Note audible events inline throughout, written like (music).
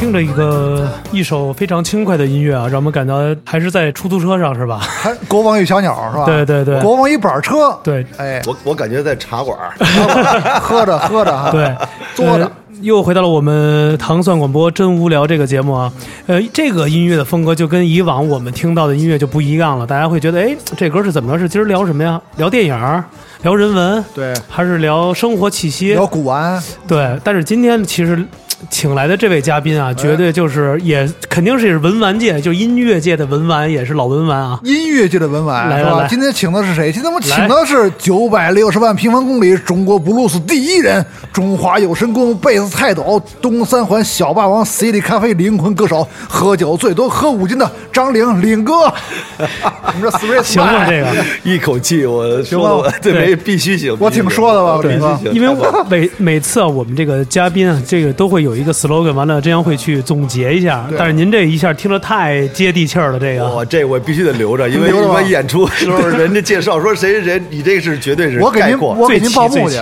听着一个一首非常轻快的音乐啊，让我们感到还是在出租车上是吧？还国王与小鸟是吧？对对对。国王一板车，对。哎，我我感觉在茶馆儿，(laughs) 喝着喝着哈，对，坐着。呃又回到了我们糖蒜广播真无聊这个节目啊，呃，这个音乐的风格就跟以往我们听到的音乐就不一样了，大家会觉得，哎，这歌是怎么着？是今儿聊什么呀？聊电影儿，聊人文，对，还是聊生活气息？聊古玩，对，但是今天其实请来的这位嘉宾哎啊，绝对就是也肯定是也是文玩界，就音乐界的文玩，也是老文玩啊。音乐界的文玩来吧？今天请的是谁？今天我们请的是九百六十万平方公里中国布鲁斯第一人，中华有神功贝斯泰斗，东三环小霸王 CD 咖啡灵魂歌手，喝酒最多喝五斤的张玲玲哥。(laughs) 你说 Three 行吗？这个，一口气我说的我对对没必须行，我挺说的吧必须对行，因为我每每次啊，我们这个嘉宾啊，这个都会有一个 slogan，完了这样会去总结一下。但是您这一下听着太接地气儿了，这个。我这我必须得留着，因为一般演出的时候，人家介绍说谁谁谁，你这个是绝对是我给您，我给您报幕去。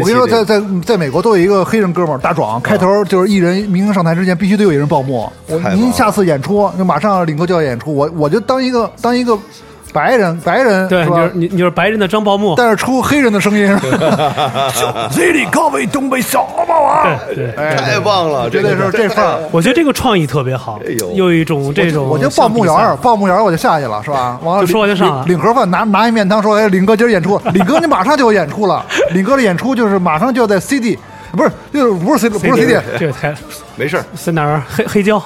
我跟你说，在在在美国都有一个黑人哥们儿大壮，开头就是艺人明星上台之前必须得有一人报幕。我您下次演出，就马上领哥就要演出，我我就当一个当一个白人白人对，是吧你就是？你你就是白人的张报木，但是出黑人的声音，这 (laughs) 里高位东北小霸王，对对。哎，太棒了，绝对是这份儿。我觉得这个创意特别好有一种这种我就报幕员报幕员儿我就下去了，是吧？完了就说完就上了领领盒饭，拿拿一面汤，说：“哎，领哥今儿演出，领哥你马上就有演出了。领哥的演出就是马上就要在 CD，不是，就是不是 CD，不是 CD，这个台没事儿，在哪儿？黑黑胶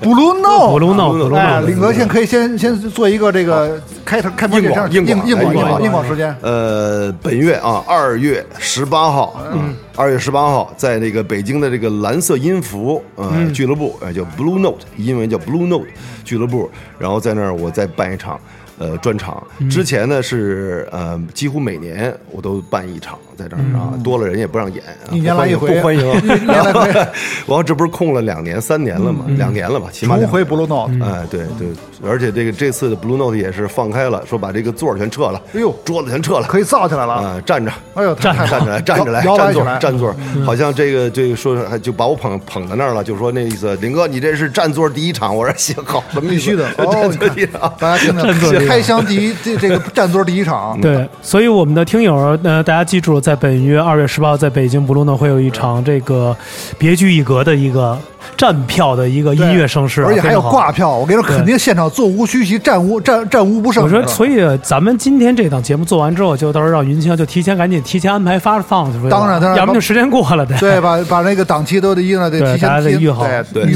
，Blue (laughs) Note，布鲁诺，布鲁哎，诺，领哥先可以先先做一个这个开头开播硬这样广硬广硬硬广硬哎硬广广。硬广时间，呃，本月啊，二月十八号，嗯，二月十八号，在那个北京的这个蓝色音符呃、俱乐部，呃，叫 Blue Note，英文叫 Blue Note 俱乐部，然后在那儿我再办一场。呃，专场。之前呢是呃，几乎每年我都办一场在这儿啊，多了人也不让演，啊一年来一回不欢迎，一年来一回。(laughs) (laughs) 然后这不是空了两年、三年了嘛，两年了吧，起码两重回 Blue Note，哎，对对，而且这个这次的 Blue Note 也是放开了，说把这个座儿全撤了，哎呦。桌子全撤了，可以造起来了。啊，站着，哎呦，太太站着来，站着来，站座摇摇摆起来，站座，好像这个这个说还就把我捧捧在那儿了，就说那意思，林哥你这是站座第一场，我说行好，必须的。哦，(laughs) 座第一场，大家听站座第一着，开箱第一这这个占座第一场，对，所以我们的听友呃，大家记住，在本月二月十八号，在北京布鲁诺会有一场这个别具一格的一个站票的一个音乐盛世啊，而且还有挂票，我跟你说，肯定现场座无虚席，站无站站无不胜。我说，所以咱们今天这档节目做完之后，就到时候让云清就提前赶紧提前安排发放出去了，当然当然要不然就时间过了得。对，把把那个档期都得一定得提前预好。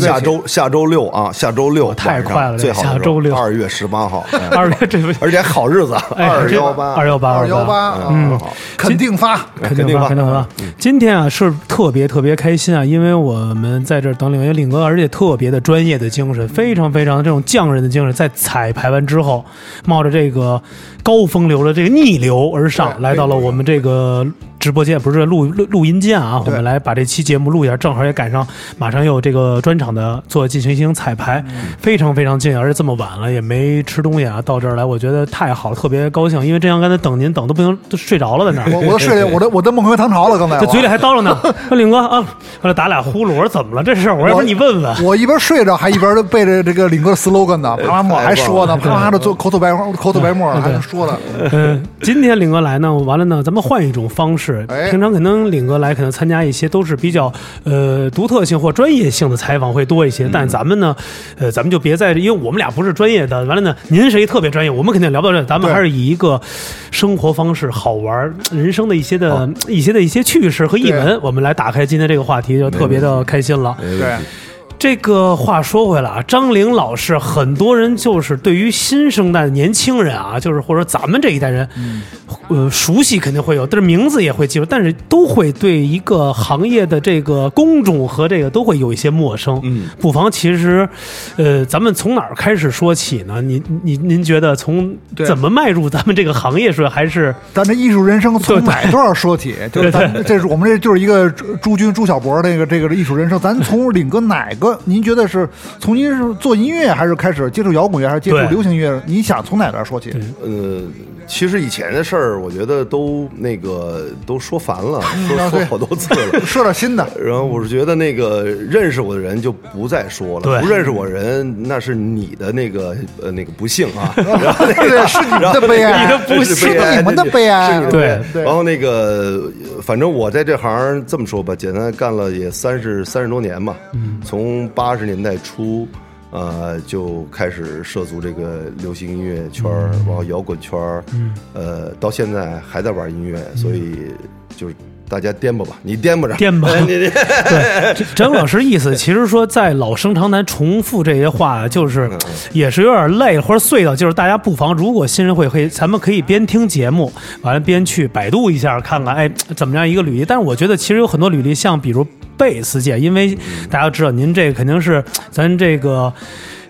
下周下周六啊，下周六太快了最好下周六。二月十八号，哎 (laughs) 二月这 (laughs) 而且好日子，(laughs) 哎二幺八，二幺八二幺八，嗯嗯，肯定发。肯定发，肯定发。肯定发。今天啊是特别特别开心啊，因为我们在这等领因为领哥，而且特别的专业的精神，非常非常的这种匠人的精神，在彩排完之后，冒着这个高风流的这个逆流而上，来到了我们这个直播间，不是录录录音间啊，我们来把这期节目录一下，正好也赶上马上有这个专场的做进行一行彩排，非常非常近，而且这么晚了也没吃东西啊，到这儿来我觉得太好了，特别高兴，因为这样刚才等您等都不行，都睡着了在那儿。我我都睡了，我都我都梦回唐朝了，刚才 (laughs) 这嘴里还叨叨呢。说领哥啊，后来打俩呼噜，我说怎么了这事儿？我说你问问。我一边睡着，还一边背着这个领哥的 slogan 呢，(laughs) 啪啪我还说呢，啪啪的做口吐白口吐白沫呢，还能说呢。(laughs) 嗯，今天领哥来呢，完了呢，咱们换一种方式。哎。平常可能领哥来，可能参加一些都是比较呃独特性或专业性的采访会多一些，但咱们呢，呃，咱们就别在，因为我们俩不是专业的，完了呢，您谁特别专业，我们肯定聊不到这，咱们还是以一个生活方式、好玩人生的一些的一些的一些趣事和译文，我们来打开今天这个话题，就特别的开心了。对，这个话说回来啊，张玲老师，很多人就是对于新生代的年轻人啊，就是或者咱们这一代人，呃，熟悉肯定会有，但是名字也会记住，但是都会对一个行业的这个工种和这个都会有一些陌生。嗯，不妨其实，呃，咱们从哪儿开始说起呢？您您您觉得从怎么迈入咱们这个行业是，还是咱这艺术人生从哪段说起？(laughs) 就是咱这是我们这就是一个朱朱军朱小博这个这个艺术人生，咱从领哥哪个？您觉得是从您是做音乐，还是开始接触摇滚乐，还是接触流行音乐？您想从哪边说起？呃，其实以前的事儿，我觉得都那个都说烦了，(laughs) 说说好多次了。(laughs) 说点新的。然后我是觉得那个认识我的人就不再说了，不认识我人那是你的那个呃那个不幸啊，(laughs) 然后那个对，是你们的悲哀，你的不是是你们的悲哀。对。然后那个，反正我在这行这么说吧，简单干了也三十三十多年嘛，从八十年代初。呃，就开始涉足这个流行音乐圈儿，然后摇滚圈儿，呃，到现在还在玩音乐，所以就是大家颠簸吧，你颠簸着，颠簸 (laughs) (laughs) 对，张老师意思其实说在老生常谈重复这些话，就是也是有点累或者碎到，就是大家不妨如果新人会可以，咱们可以边听节目，完了边去百度一下看看，哎，怎么样一个履历。但是我觉得其实有很多履历，像比如贝斯界，因为大家知道您这个肯定是咱这个。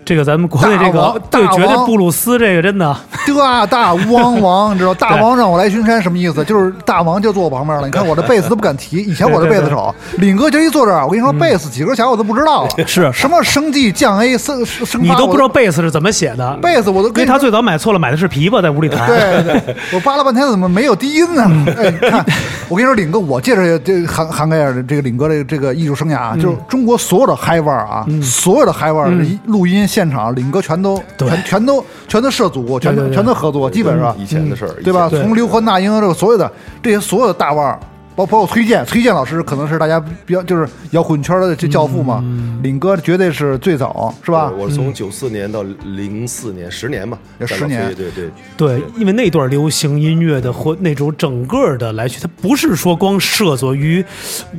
这个咱们国内这个对，绝对布鲁斯这个真的，(laughs) 大大汪王，你知道 (laughs) 大王让我来巡山什么意思？就是大王就坐我旁边了。你看我这贝斯都不敢提，以前我是贝斯手，领哥就一坐这儿，我跟你说贝斯几根弦我都不知道 (laughs) 了，嗯是什么升 G 降 A 升升八，你都不知道贝斯是怎么写的，贝斯我都因为他最早买错了，买的是琵琶，在屋里弹。对对，我扒了半天怎么没有低音呢？哎，你看，我跟你说，领哥，我介绍这涵涵盖着这个领哥这个这个艺术生涯啊，就是中国所有的嗨腕儿啊，所有的嗨腕儿的录音现场，领哥全都对。全全都全都涉足，全都全都合作，基本上。以前的事儿，对吧？从刘欢、那英这个所有的这些所有的大腕儿，包包括崔健，崔健老师可能是大家比较就是摇滚圈的这教父嘛，领哥绝对是最早，是吧？我从九四年到零四年，十年吧，十年对对对，对，因为那段流行音乐的或那种整个的来去，它不是说光涉足于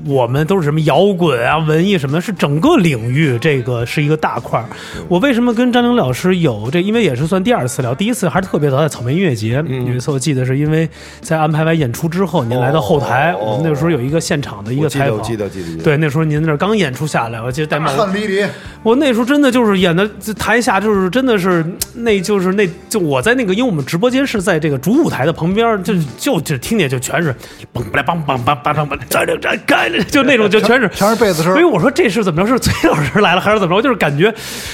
我们都是什么摇滚啊、文艺什么，是整个领域，这个是一个大块儿。我为什么跟张玲老师有这？因为也是算第二次聊，第一次还是特别早，在草莓音乐节、有一次，我记得是因为在安排完演出之后，您来到后台，哦我们那时候有一个现场的一个采访，记得，记得，记得，对，那时候您那儿刚演出下来，我记得戴帽。恨离离，我那时候真的就是演的台下就是真的是，那就是那就我在那个，因为我们直播间是在这个主舞台的旁边，就就就听见就全是嘣吧梆梆梆梆梆梆，这这这干就那种就全是全是贝斯声所以我说这是怎么着？是崔老师来了还是怎么着？就是感觉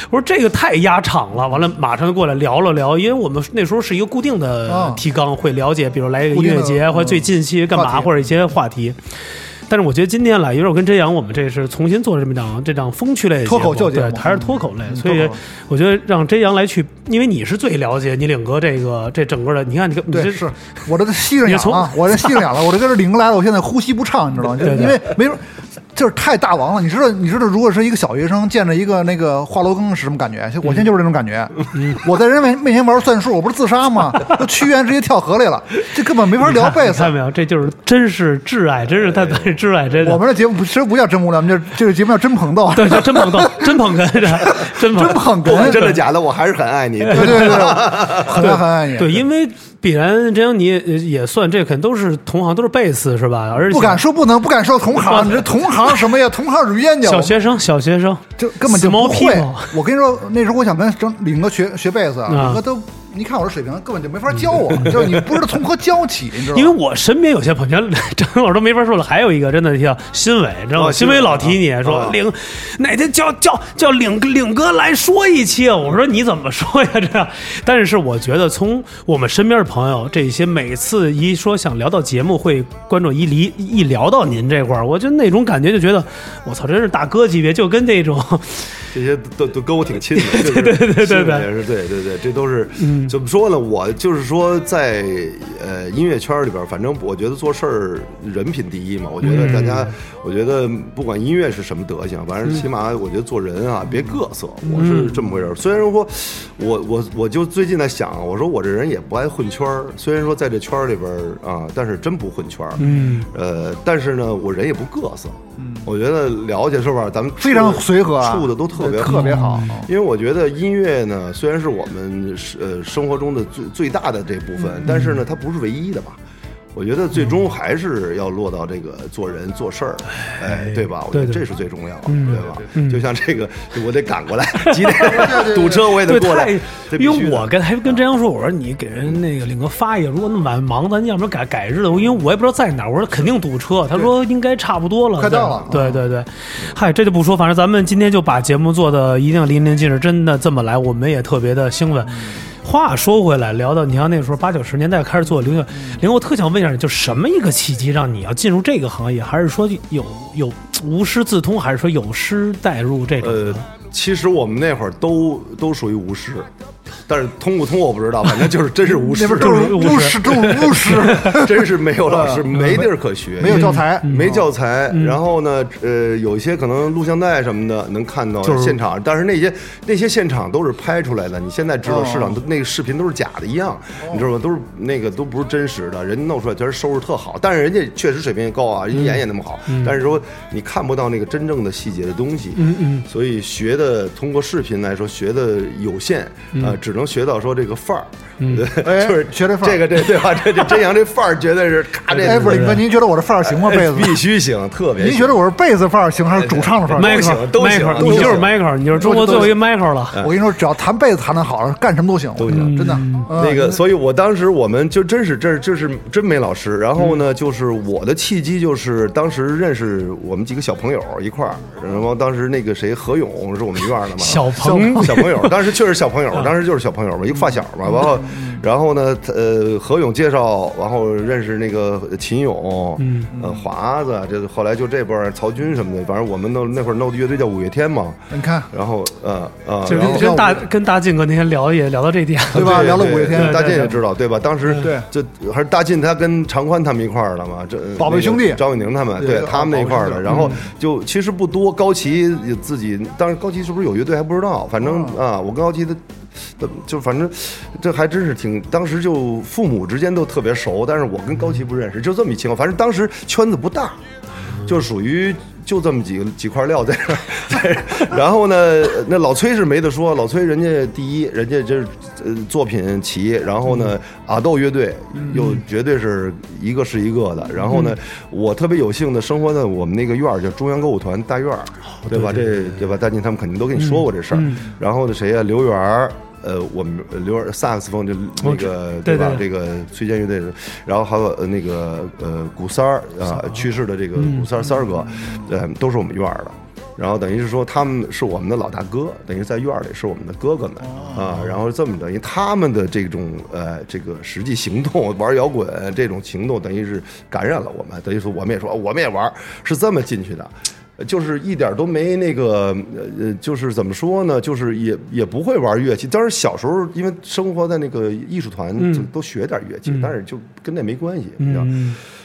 我说这个太压场了。完了马上就过来聊了聊，因为我们那时候是一个固定的啊提纲，会了解，比如来一个音乐节或者最嗯近期干嘛，或者一些话题。但是我觉得今天来，因为我跟真阳，我们这是重新做这么一档这档风趣类的脱口秀节对，目还是脱口类，嗯所以我觉得让真阳来去，因为你是最了解你领哥这个这整个的，你看你你这对，是我这吸着你从我这吸着氧了，我这跟这领哥来了，我现在呼吸不畅，你知道吗？就 (laughs) 对对因为没准就是太大王了。你知道，你知道，如果是一个小学生见着一个那个华罗庚是什么感觉？我现在就是这种感觉。我在人面面前玩算术，我不是自杀吗？都屈原直接跳河里了，这根本没法聊贝斯你看。没有？这就是真是挚爱，真是他挚爱，真的。我们这节目不其实不叫真无聊，我们这这个节目叫真捧逗。对，叫真捧逗，(laughs) 真捧哏，这真捧真捧哏真的假的？我还是很爱你。对对对，(laughs) 很爱很爱你。对，因为必然这样你也也算这肯定都是同行，都是贝斯是吧？而且不敢说不能，不敢说同行，你这同行什么呀？同行是冤家。小学生，小学生就根本就不会。我跟你说，那时候我想跟整领哥学学贝斯啊，啊领哥都，你看我这水平，根本就没法教我，(laughs) 就是你不知道从何教起，你知道吗？因为我身边有些朋友，(laughs) 张老师都没法说了。还有一个真的叫新伟，你知道吗？哦新伟老提你说领哪天叫叫叫领领哥来说一期，我说你怎么说呀？这样，但是我觉得从我们身边的朋友这些，每次一说想聊到节目，会观众一离一聊到您这块儿，我就那种感觉就觉得我操，真是大哥级别，就跟那种这些都都跟我挺亲的，(laughs) 对对对对对对也是对对对，这都是嗯怎么说呢？我就是说在呃音乐圈里边，反正我觉得做事儿人品第一嘛。我觉得大家，嗯我觉得不管音乐是什么德行，反正起码我觉得做人啊别各色，我嗯是这么回事儿。虽然说我我我就最近在想啊，我说我这人也不爱混圈儿，虽然说在这圈儿里边啊，但是真不混圈儿。嗯呃，但是呢，我人也不各色，我觉得了解是吧？咱们非常随和啊处的都特别特别好因为我觉得音乐呢，虽然是我们呃生活中的最最大的这部嗯分，但是呢，它不是唯一的吧。我觉得最终还是要落到这个做人做事儿，哎，对吧？我觉得这是最重要的，对吧？就像这个，我得赶过来，(laughs) 几点？堵车我也得，过来因为我跟还跟张扬说，我说你给人那个领哥发一个，如果那么晚忙，咱要不然改改日子，因为我也不知道在哪儿，我说肯定堵车，他说应该差不多了，快到了对对对，嗨，这就不说，反正咱们今天就把节目做的一定淋漓尽致，真的这么来，我们也特别的兴奋。话说回来，聊到你像那时候八九十年代开始做零乐，零我特想问一下你，就什么一个契机让你要进入这个行业，还是说有有无师自通，还是说有师带入这种？呃，其实我们那会儿都都属于无师，但是通不通我不知道，反正就是真是无师那，边都是 (laughs) 巫师，都是巫师，真是没有老师，没地儿可学，没有教材，没教材，然后呢，呃，有一些可能录像带什么的能看到现场，但是那些那些现场都是拍出来的。你现在知道市场都那个视频都是假的一样，你知道吗？都是那个都不是真实的，人家弄出来确实收拾特好，但是人家确实水平也高啊，人家演也那么好，但是说你看不到那个真正的细节的东西，嗯。嗯，所以学的通过视频来说学的有限，呃，只能学到说这个范儿，对，哎就是学这范儿这个这对吧？这这真阳这范儿绝对是咔这哎，不是，哥，您觉得我这范儿行吗？贝子，必须行，特别行。您觉得我是贝斯范儿行还是主唱的范儿迈行？克都行都行你就是行 Michael，你就是中国最后一个 Michael 了。我跟你说，只要弹贝斯弹得好，干什么都行，都行真的。嗯那个，所以我当时我们就真是这这是真没老师。然后呢，就是我的契机就是当时认识我们几个小朋友一块儿，然后当时那个谁何勇是我们院的嘛，小朋小朋友，当时确实小朋友，当时就是小朋友嘛，一个发小嘛。然后，mm. 然后呢，呃，何勇介绍，然后认识那个秦勇，呃，华子，这后来就这波儿曹军什么的，反正我们弄那会儿弄的乐队叫五月天嘛。你看，然后，呃呃，就跟跟大跟大靖哥那天聊也聊到这点，对吧聊了五月天大对对晋也知道，对吧？当时对就还是大晋他跟常宽他们一块儿的嘛，这宝贝兄弟张伟宁他们，对对他们那一块儿的。然后就其实不多，高旗自己，当时高旗是不是有乐队还不知道，反正啊，我跟高旗的。的就反正，这还真是挺，当时就父母之间都特别熟，但是我跟高旗不认识，就这么一情况。反正当时圈子不大，就属于就这么几个几块料在这然后呢，那老崔是没得说，老崔人家第一，人家就是呃作品齐，然后呢，阿豆乐队又绝对是一个是一个的，然后呢，我特别有幸的生活在我们那个院儿叫中央歌舞团大院儿，对吧？这对吧？大进他们肯定都跟你说过这事儿，然后呢，谁呀？刘源儿。呃，我们呃刘源萨克斯风就那个对吧？这个崔健乐队的，然后还有呃那个呃古三儿啊，去世的这个古三儿三儿哥，呃，都是我们院儿的。然后等于是说他们是我们的老大哥，等于在院儿里是我们的哥哥们啊。然后这么等于他们的这种呃这个实际行动玩摇滚这种行动，等于是感染了我们，等于说我们也说我们也玩儿，是这么进去的。就是一点都没那个，呃，就是怎么说呢？就是也也不会玩乐器。当然小时候因为生活在那个艺术团，就都学点乐器，但是就跟那没关系，你知道。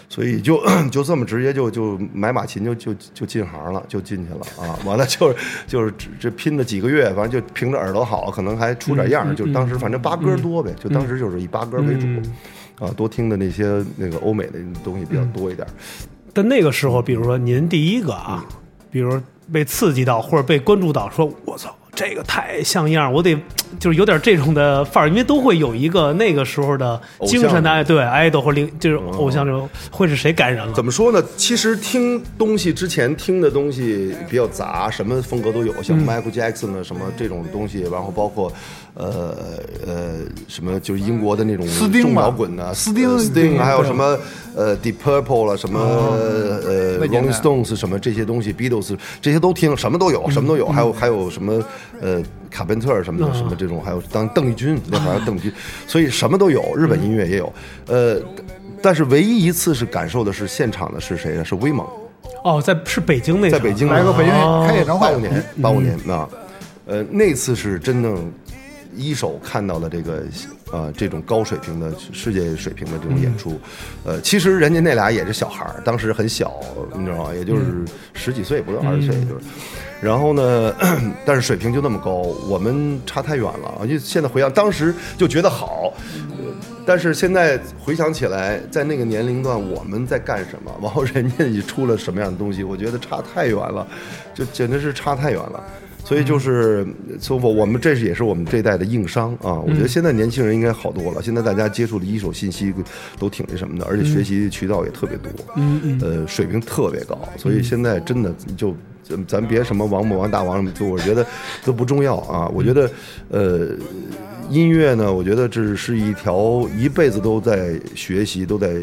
所以就 (clears throat) 就这么直接就就买马琴就就就进行了，就进去了啊！(laughs) 完了就是就是这这拼了几个月，反正就凭着耳朵好，可能还出点样儿。就当时反正八歌多呗，就当时就是以八歌为主，啊，多听的那些那个欧美的东西比较多一点。但那个时候，比如说您第一个啊，比如被刺激到或者被关注到，说我操，这个太像样，我得就是有点这种的范儿，因为都会有一个那个时候的精神的爱，对爱豆或灵就是偶像这种，会是谁感染了？怎么说呢？其实听东西之前听的东西比较杂，什么风格都有，像 Michael Jackson 的什么这种东西，然后包括呃呃什么就是英国的那种重斯丁摇滚的斯丁斯丁，对还有什么呃 Deep Purple 了，什么呃 Rolling Stones 什么这些东西，Beatles 这些都听，什么都有，什么都有，还有还有什么呃卡宾特什么的，什么这种，还有当邓丽君那会儿邓丽君，所以什么都有，日本音乐也有，呃。但是唯一一次是感受的是现场的是谁呢？是威猛，哦，在是北京那个，在北京来个北京哦。开演唱会八五，年，八五年啊，呃，那次是真正一手看到了这个呃这种高水平的世界水平的这种演出，呃，其实人家那俩也是小孩儿，当时很小，你知道吗？也就是十几岁，不到二十岁，就是。然后呢，(clears throat) 但是水平就那么高，我们差太远了。就现在回想，当时就觉得好，呃但是现在回想起来，在那个年龄段我们在干什么，然后人家也出了什么样的东西，我觉得差太远了，就简直是差太远了。所以就是，所以我我们这是也是我们这一代的硬伤啊。我觉得现在年轻人应该好多了，现在大家接触的一手信息都挺那什么的，而且学习渠道也特别多，嗯嗯，呃，水平特别高。所以现在真的就咱咱别什么王母王大王什么，就我觉得都不重要啊。我觉得，呃。音乐呢，我觉得这是一条一辈子都在学习、都在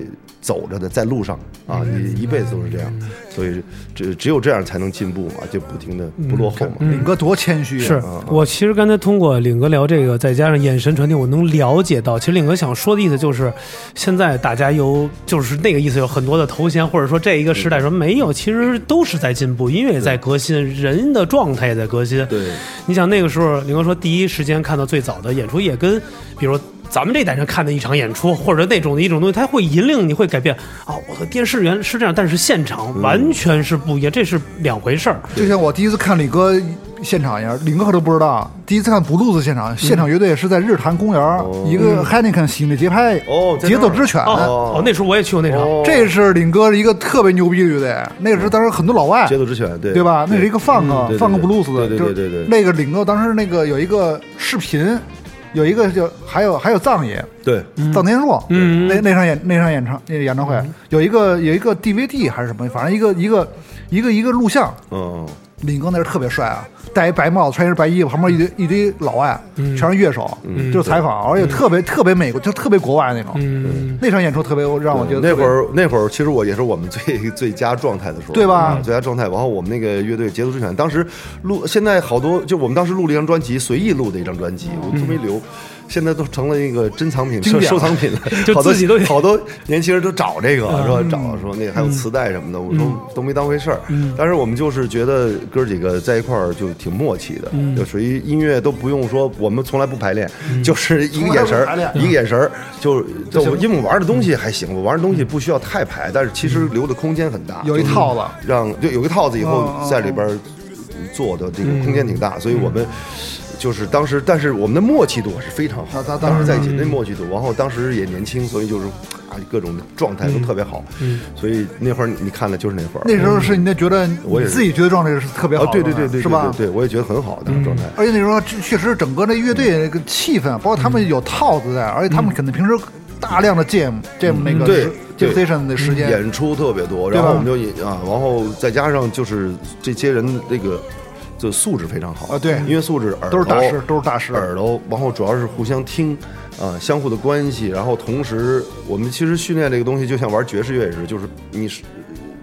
走着的，在路上啊，你一辈子都是这样，所以只只有这样才能进步嘛，就不停的不落后嘛。领哥多谦虚是啊！我其实刚才通过领哥聊这个，再加上眼神传递，我能了解到，其实领哥想说的意思就是，现在大家有就是那个意思，有很多的头衔，或者说这一个时代说没有，其实都是在进步，音乐也在革新，人的状态也在革新。对，你想那个时候，领哥说第一时间看到最早的演出，也跟比如说咱们这代人看的一场演出，或者那种的一种东西，它会引领你会改变。哦，我的电视原是这样，但是现场完全是不一样，这是两回事儿。就像我第一次看李哥现场一样，李哥可都不知道，第一次看布鲁斯现场，现场乐队是在日坛公园，一个 Heineken 新的节拍，哦节奏之犬。哦哦，那时候我也去过那场。哦这是领哥一个特别牛逼的乐队，那个是当时很多老外，节奏之犬，对对吧？那是一个放克对对放克布鲁斯的，对对就是对对对那个领哥当时那个有一个视频，有一个就还有还有藏爷对，藏天硕，嗯。那那场演那场演唱那个演唱会。有一个有一个 DVD 还是什么，反正一个一个一个一个录像，嗯，李哥那是特别帅啊，戴一白帽子，穿一身白衣服，旁边一堆一堆老外，嗯全是乐手，就是采访，而且特别特别美国，就特别国外那种。嗯，那场演出特别让我觉得那会儿那会儿其实我也是我们最最佳状态的时候，对吧啊最佳状态。然后我们那个乐队节奏之犬，当时录，现在好多就我们当时录了一张专辑，随意录的一张专辑，我都没留。现在都成了一个珍藏品、收藏品了，(laughs) 就好多自己都好多年轻人都找这个，说找嗯说那个还有磁带什么的，我说都没当回事儿。但是我们就是觉得哥几个在一块儿就挺默契的，就属于音乐都不用说，我们从来不排练，就是一个眼神一个眼神儿就就我因为我玩的东西还行，我玩的东西不需要太排，但是其实留的空间很大，有一套子，让就有个套子以后在里边做的这个空间挺大，所以我们。就是当时，但是我们的默契度还是非常好。他当当时在一起嗯那默契度，然后当时也年轻，所以就是啊各种状态都特别好。嗯所以那会儿你看的就是那会儿。那时候是你那觉得我自己觉得状态是特别好对对对对，是吧？对，对我也觉得很好那种状态。而且那时候确实整个那乐队那个气氛，包括他们有套子在，而且他们可能平时大量的 jam jam 那个 jam 对 station 的时间，演出特别多，然后我们就引啊，然后再加上就是这些人那个就素质非常好。啊对。音乐素质耳都是大朵师都是大师。耳朵，然后主要是互相听啊，相互的关系，然后同时我们其实训练这个东西就像玩爵士乐也是，就是你是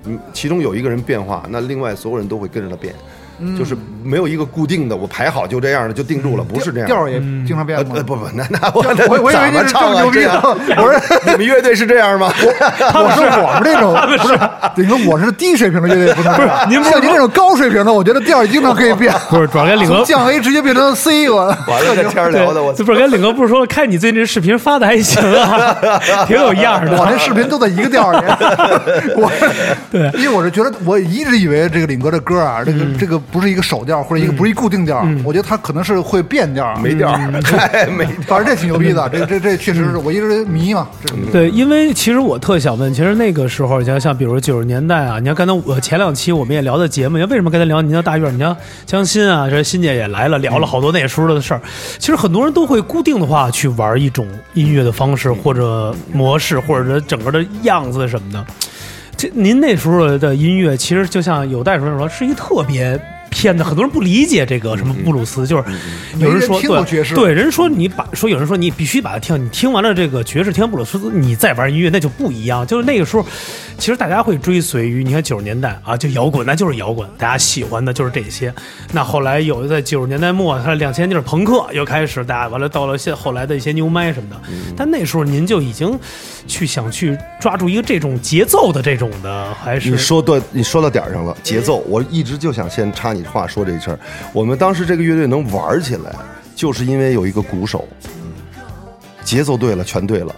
你其中有一个人变化，那另外所有人都会跟着他变。嗯。就是没有一个固定的，我排好就这样的就定住了，不是这样。调儿也经常变吗呃呃？不不，那那我 (laughs) 我我以为你是怎么唱啊这么牛逼的 (laughs) 我说你们乐队是这样吗？我 (laughs) 说我们这种不是，你说我是低水平的乐队，不是不是您像您这种高水平的，我觉得调儿经常可以变，不是，主要跟领哥降 A 直接变成 C，我完了，这天儿聊的我这不是跟领哥不是说，看你最近这视频发的还行啊，挺有样儿的。我那视频都在一个调儿里，我对因为我是觉得我一直以为这个领哥的歌啊，这个这个不是一个手调或者一个不是一固定调，我觉得它可能是会变调，没调儿，(laughs) 嗨，没调。反正这挺牛逼的，这这这确实是我一直迷嘛，这对，因为其实我特想问，其实那个时候，你像像比如说九十年代啊，你看刚才我前两期我们也聊的节目，你看为什么跟他聊您的大院？你像江欣啊，这欣姐也来了，聊了好多那时候的事儿。其实很多人都会固定的话去玩一种音乐的方式或者模式，或者整个的样子什么的。这您那时候的音乐，其实就像有代说说，是一特别偏的，很多人不理解这个什么布鲁斯，就是有人说没人听过爵士对对，人说你把说有人说你必须把它听，你听完了这个爵士，听完布鲁斯，你再玩音乐那就不一样。就是那个时候，其实大家会追随于你看九十年代啊，就摇滚，那就是摇滚，大家喜欢的就是这些。那后来有的在九十年代末，他两千年就是朋克又开始，大家完了到了现后来的一些牛麦什么的。但那时候您就已经去想去抓住一个这种节奏的这种的，还是你说对，你说到点儿上了。节奏，我一直就想先插你话说这事儿。我们当时这个乐队能玩起来，就是因为有一个鼓手，节奏对了，全对了。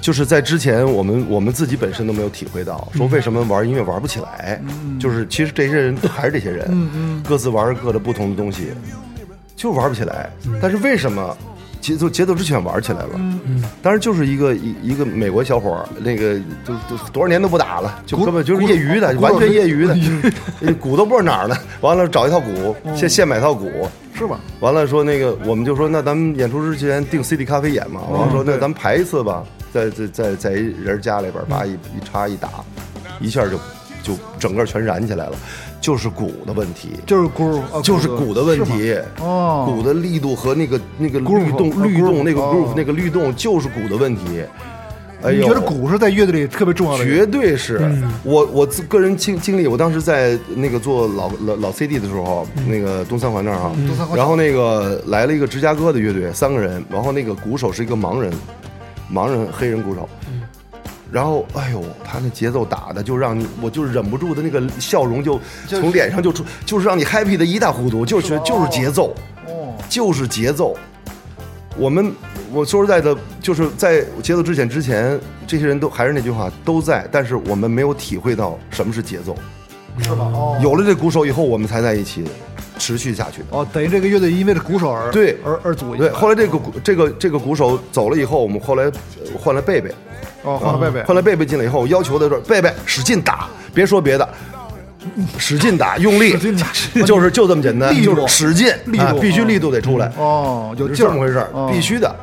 就是在之前，我们我们自己本身都没有体会到，说为什么玩音乐玩不起来。就是其实这些人还是这些人，各自玩各的不同的东西，就玩不起来。但是为什么节奏节奏之犬玩起来了，嗯，当然就是一个一一个美国小伙儿，那个就就多少年都不打了，就根本就是业余的，完全业余的，鼓都 (laughs) 不知道哪儿呢。完了找一套鼓，现现买套鼓，是吧？完了说那个，我们就说那咱们演出之前订 CD 咖啡演嘛，完了说那咱们排一次吧，在在在在一人家里边儿把一一插一打，一下就就整个全燃起来了，就是鼓的问题，就是鼓，啊就是鼓的问题。哦鼓的力度和那个那个律动哦律动那个哦 groove 那个律动就是鼓的问题。哎呦，你觉得鼓是在乐队里特别重要的？绝对是我我自个人经经历，我当时在那个做老老老 CD 的时候，那个东三环那儿哈东三，环然后那个来了一个芝加哥的乐队，三个人，然后那个鼓手是一个盲人，盲人黑人鼓手。然后，哎呦，他那节奏打的就让你，我就忍不住的那个笑容就从脸上就出，就是让你 happy 的一塌糊涂，就是就是节奏，哦，就是节奏。我们我说实在的，就是在节奏之前之前，这些人都还是那句话都在，但是我们没有体会到什么是节奏。是吧？哦，有了这鼓手以后，我们才在一起持续下去。哦，等于这个乐队因为这鼓手而对。而而组对，后来这个鼓这个这个鼓手走了以后，我们后来呃换了贝贝，哦，换了贝贝。换了贝贝进来以后，要求的是贝贝使劲打，别说别的，使劲打，用力，(laughs) 就是就这么简单，就是使劲，力度。啊必须力度得出来。哦，有是劲儿。这么回事儿，哦。必须的，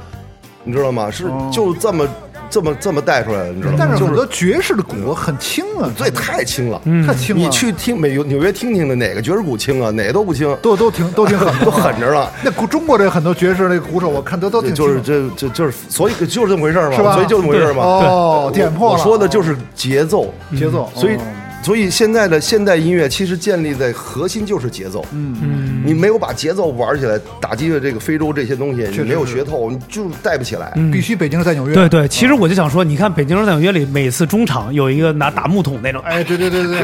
你知道吗？是就这么这么这么带出来的，你知道吗？但是就很多爵士的鼓很轻啊，这太轻了，太轻了，你去听美纽约听听的哪个爵士鼓轻啊？哪个都不轻，都都挺都挺狠，都狠 (laughs) 着了。(laughs) 那鼓中国这很多爵士那个鼓手，我看都都挺就是轻这这就是，所以就是这么回事儿嘛，是吧？所以就这么回事儿嘛。哦，点破了我，说的就是节奏，节奏，所以哦。所以现在的现代音乐其实建立在核心就是节奏。嗯嗯，你没有把节奏玩起来，打击的这个非洲这些东西，你没有学透，你就带不起来。必须北京人在纽约，对对，其实我就想说，你看北京人在纽约里，每次中场有一个拿打木桶那种，哎，对对对对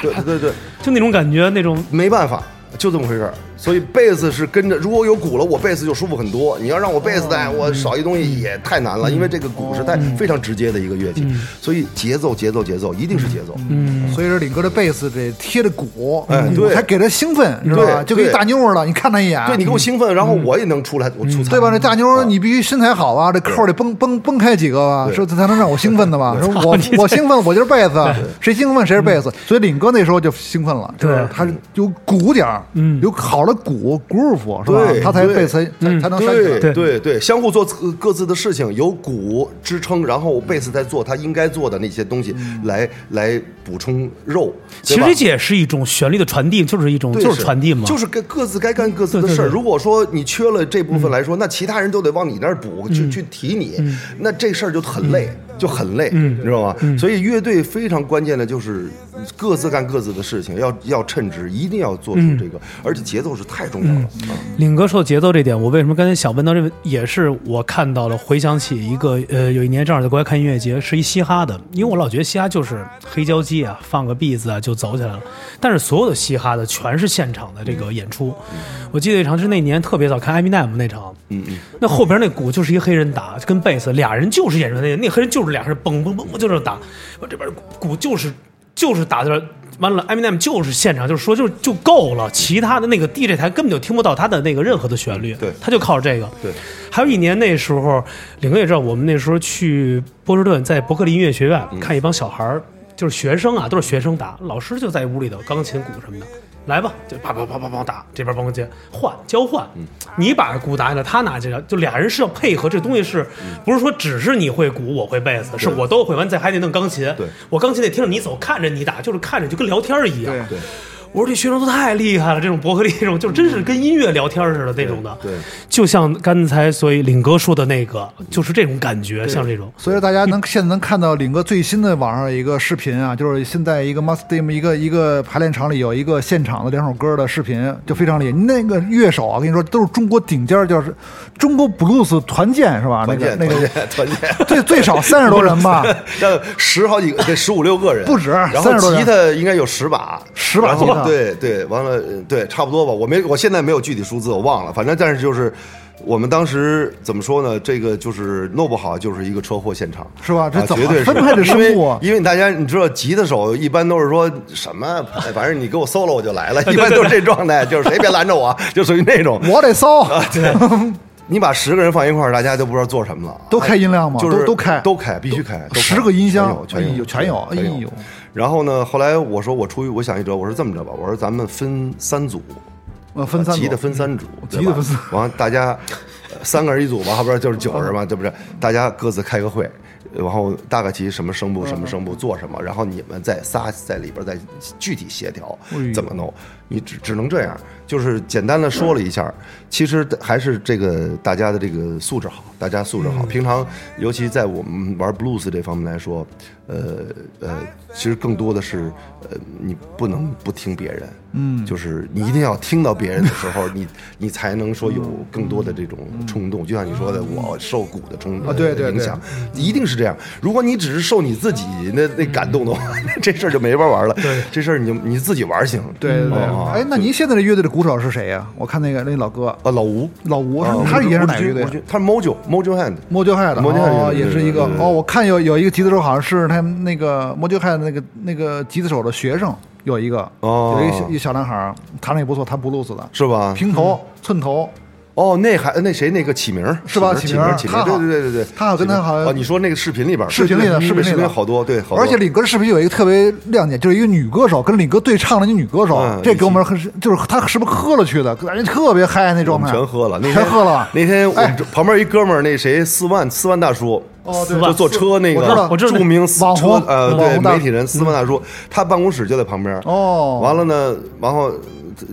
对，对对对，就那种感觉，那种没办法，就这么回事儿。所以贝斯是跟着，如果有鼓了，我贝斯就舒服很多。你要让我贝斯带，我少一东西也太难了，因为这个鼓是太非常直接的一个乐器，所以节奏节奏节奏一定是节奏。嗯。所以说领哥的贝斯得贴着鼓，哎对。才给他兴奋，知道吧？对就跟一大妞儿了，你看他一眼，对你给我兴奋，然后我也能出来，我出彩，对吧？那大妞儿你必须身材好啊，这扣得崩崩崩开几个吧，对。说才能让我兴奋的吧？说我我兴奋，我就是贝斯，谁兴奋谁是贝斯。所以领哥那时候就兴奋了，是对。他是有鼓点儿，嗯。有好的鼓 groove 是吧？对？他才对。贝斯才才能煽起来。对。对对，相互做各各自的事情，有鼓支撑，然后贝斯在做他应该做的那些东西，来来补充肉。其实这也是一种旋律的传递，就是一种就是传递嘛，就是各各自该干各自的事儿。对。对对如果说你缺了这部分来说，那其他人都得往你那儿补，去去提你，那这事儿就很累，就很累，你知道吗？所以乐队非常关键的就是各自干各自的事情，要要称职，一定要做出这个，而且节奏是太重要了。啊领哥说节奏这点，我为什么刚才想问到这个，也是我看到了，回想起一个呃，有一年正好在国外看音乐节，是一嘻哈的，因为我老觉得嘻哈就是黑胶机啊，放个 B 子啊就走起来了，但是所有的嘻哈的全是现场的这个演出。我记得一场是那年特别早看 Eminem 那场，嗯嗯，那后边那鼓就是一黑人打，跟贝斯俩人就是演出那那黑人就是俩人嘣嘣嘣嘣就是打，我这边鼓就是就是打的。完了，Eminem 就是现场就是说就就够了，其他的那个 DJ 台根本就听不到他的那个任何的旋律，对他就靠着这个。对，还有一年那时候，领哥也知道，我们那时候去波士顿，在伯克利音乐学院看一帮小孩儿，就是学生啊，都是学生打，老师就在屋里头，钢琴、鼓什么的，来吧，就啪啪啪啪啪打，这边帮我接换交换，你把鼓打下来，他拿起来，就俩人是要配合，这东西是不是说只是你会鼓，我会贝斯，是我都会，完再还得弄钢琴，对。我钢琴得听着你走，看着你打，就是看着就跟聊天儿一样，对。对我说这学生都太厉害了，这种伯克利这种就真是跟音乐聊天似的那种的。对，就像刚才所以领哥说的那个，就是这种感觉，像这种。所以大家能现在能看到领哥最新的网上一个视频啊，就是现在一个 Mustim 一个一个排练场里有一个现场的两首歌的视频，就非常厉害。那个乐手啊，我跟你说都是中国顶尖儿，叫是中国 blues 团建是吧？那团建个那个团建。(laughs) 最最少三十多人吧，(laughs) 那十好几个，得十五六个人，不止然后30多人吉他应该有十把，10把然后吉他对对，完了，呃对，差不多吧。我没，我现在没有具体数字，我忘了。反正但是就是，我们当时怎么说呢？这个就是弄不好就是一个车祸现场，是吧这啊怎么绝对是分配的因为生物啊因为大家你知道，吉他手一般都是说什么，哎反正你给我 solo 我就来了，(laughs) 一般都是这状态，就是谁别拦着我，就属于那种。我得搜，对，(laughs) 你把十个人放一块儿，大家都不知道做什么了。都开音量吗？就是都都开，都开，必须开。十个音箱全有，哎呦全有哎呦然后呢，后来我说我出于我想一辙，我说这么着吧，我说咱们分三组，呃，分三组。急的分三组，急的分三，完了大家呃三个人一组吧，后边就是九人嘛，对不对？大家各自开个会。然后大概其什么声部什么声部做什么，然后你们再仨在里边再具体协调怎么弄，你只只能这样，就是简单的说了一下，其实还是这个大家的这个素质好，大家素质好。平常尤其在我们玩 blues 这方面来说，呃呃，其实更多的是呃，你不能不听别人，嗯，就是你一定要听到别人的时候，你你才能说有更多的这种冲动。就像你说的，我受鼓的冲啊对对对影响，一定是这样。如果你只是受你自己那那感动的话，(laughs) 这事儿就没法玩了。对，这事儿你就你自己玩行。对对对啊。哎，那您现在的乐队的鼓手是谁呀？我看那个那老哥啊，老吴，老吴他也是哪个乐队他是 Mojo Mojo Hand。哦，对也是一个哦。我看有有一个吉他手，好像是他们那个 Mojo Hand 那个那个吉他手的学生，有一个哦有一个小一小男孩儿，弹的也不错，弹布鲁斯的，是吧？平头寸头，哦，那还那谁那个启明是吧启启明启明，对对对对对，他好跟他好像哦，你说那个视频里边，视频里的视频视频好多，对，好多而且领哥的视频有一个特别亮点，就是一个女歌手跟领哥对唱的那女歌手，嗯这给我们很就是他是不是喝了去的，感觉特别嗨那我状态，全喝了，那天全喝了？那天我旁边一哥们儿，那谁四万四万大叔，哦对就坐车那个我知道著名网红车呃对媒体人四万大叔，他办公室就在旁边。哦完了呢，然后